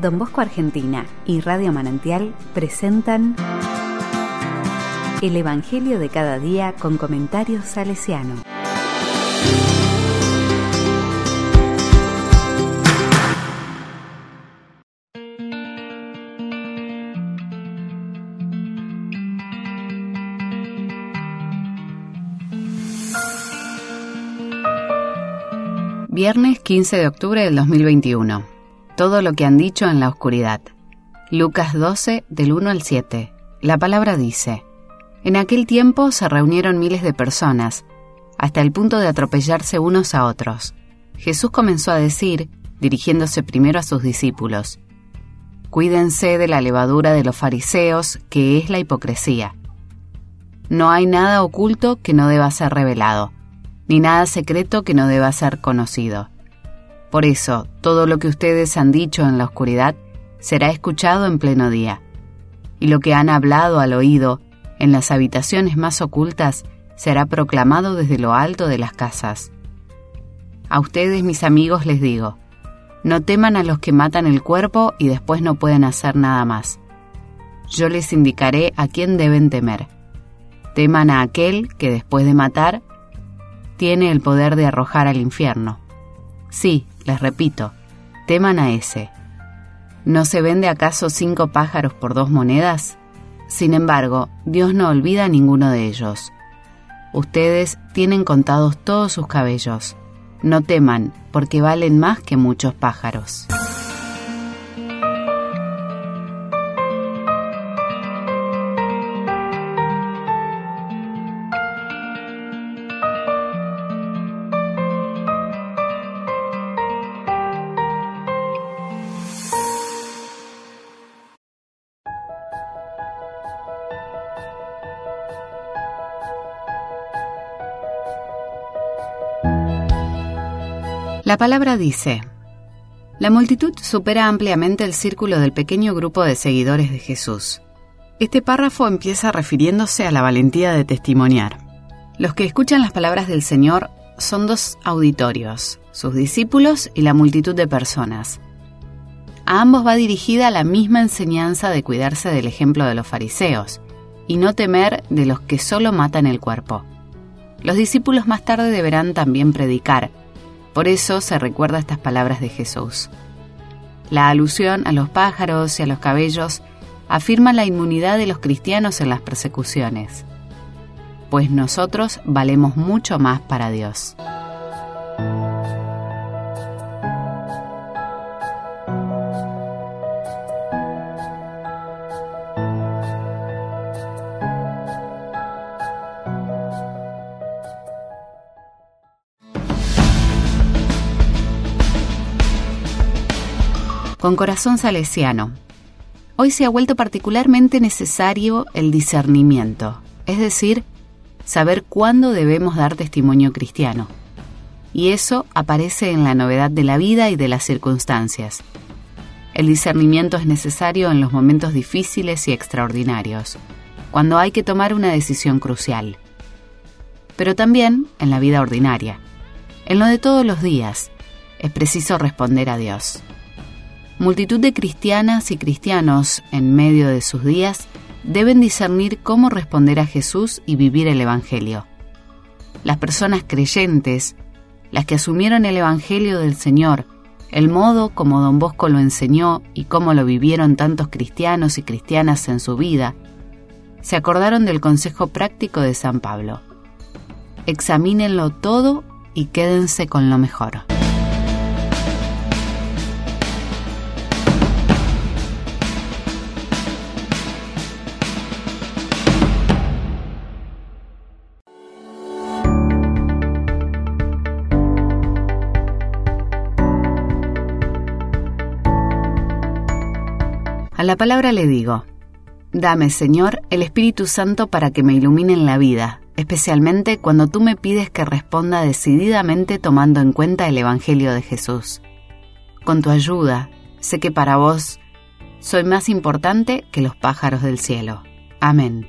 Don Bosco Argentina y Radio Manantial presentan El Evangelio de cada día con comentarios salesiano. Viernes 15 de octubre del 2021. Todo lo que han dicho en la oscuridad. Lucas 12 del 1 al 7. La palabra dice, En aquel tiempo se reunieron miles de personas, hasta el punto de atropellarse unos a otros. Jesús comenzó a decir, dirigiéndose primero a sus discípulos, Cuídense de la levadura de los fariseos, que es la hipocresía. No hay nada oculto que no deba ser revelado ni nada secreto que no deba ser conocido. Por eso, todo lo que ustedes han dicho en la oscuridad será escuchado en pleno día, y lo que han hablado al oído en las habitaciones más ocultas será proclamado desde lo alto de las casas. A ustedes, mis amigos, les digo, no teman a los que matan el cuerpo y después no pueden hacer nada más. Yo les indicaré a quién deben temer. Teman a aquel que después de matar tiene el poder de arrojar al infierno. Sí, les repito, teman a ese. ¿No se vende acaso cinco pájaros por dos monedas? Sin embargo, Dios no olvida a ninguno de ellos. Ustedes tienen contados todos sus cabellos. No teman, porque valen más que muchos pájaros. La palabra dice, la multitud supera ampliamente el círculo del pequeño grupo de seguidores de Jesús. Este párrafo empieza refiriéndose a la valentía de testimoniar. Los que escuchan las palabras del Señor son dos auditorios, sus discípulos y la multitud de personas. A ambos va dirigida la misma enseñanza de cuidarse del ejemplo de los fariseos y no temer de los que solo matan el cuerpo. Los discípulos más tarde deberán también predicar, por eso se recuerda estas palabras de Jesús. La alusión a los pájaros y a los cabellos afirma la inmunidad de los cristianos en las persecuciones, pues nosotros valemos mucho más para Dios. Con corazón salesiano. Hoy se ha vuelto particularmente necesario el discernimiento, es decir, saber cuándo debemos dar testimonio cristiano. Y eso aparece en la novedad de la vida y de las circunstancias. El discernimiento es necesario en los momentos difíciles y extraordinarios, cuando hay que tomar una decisión crucial. Pero también en la vida ordinaria. En lo de todos los días, es preciso responder a Dios multitud de cristianas y cristianos en medio de sus días deben discernir cómo responder a Jesús y vivir el Evangelio. Las personas creyentes, las que asumieron el Evangelio del Señor, el modo como don Bosco lo enseñó y cómo lo vivieron tantos cristianos y cristianas en su vida, se acordaron del consejo práctico de San Pablo. Examínenlo todo y quédense con lo mejor. A la palabra le digo, Dame, Señor, el Espíritu Santo para que me ilumine en la vida, especialmente cuando tú me pides que responda decididamente tomando en cuenta el Evangelio de Jesús. Con tu ayuda, sé que para vos soy más importante que los pájaros del cielo. Amén.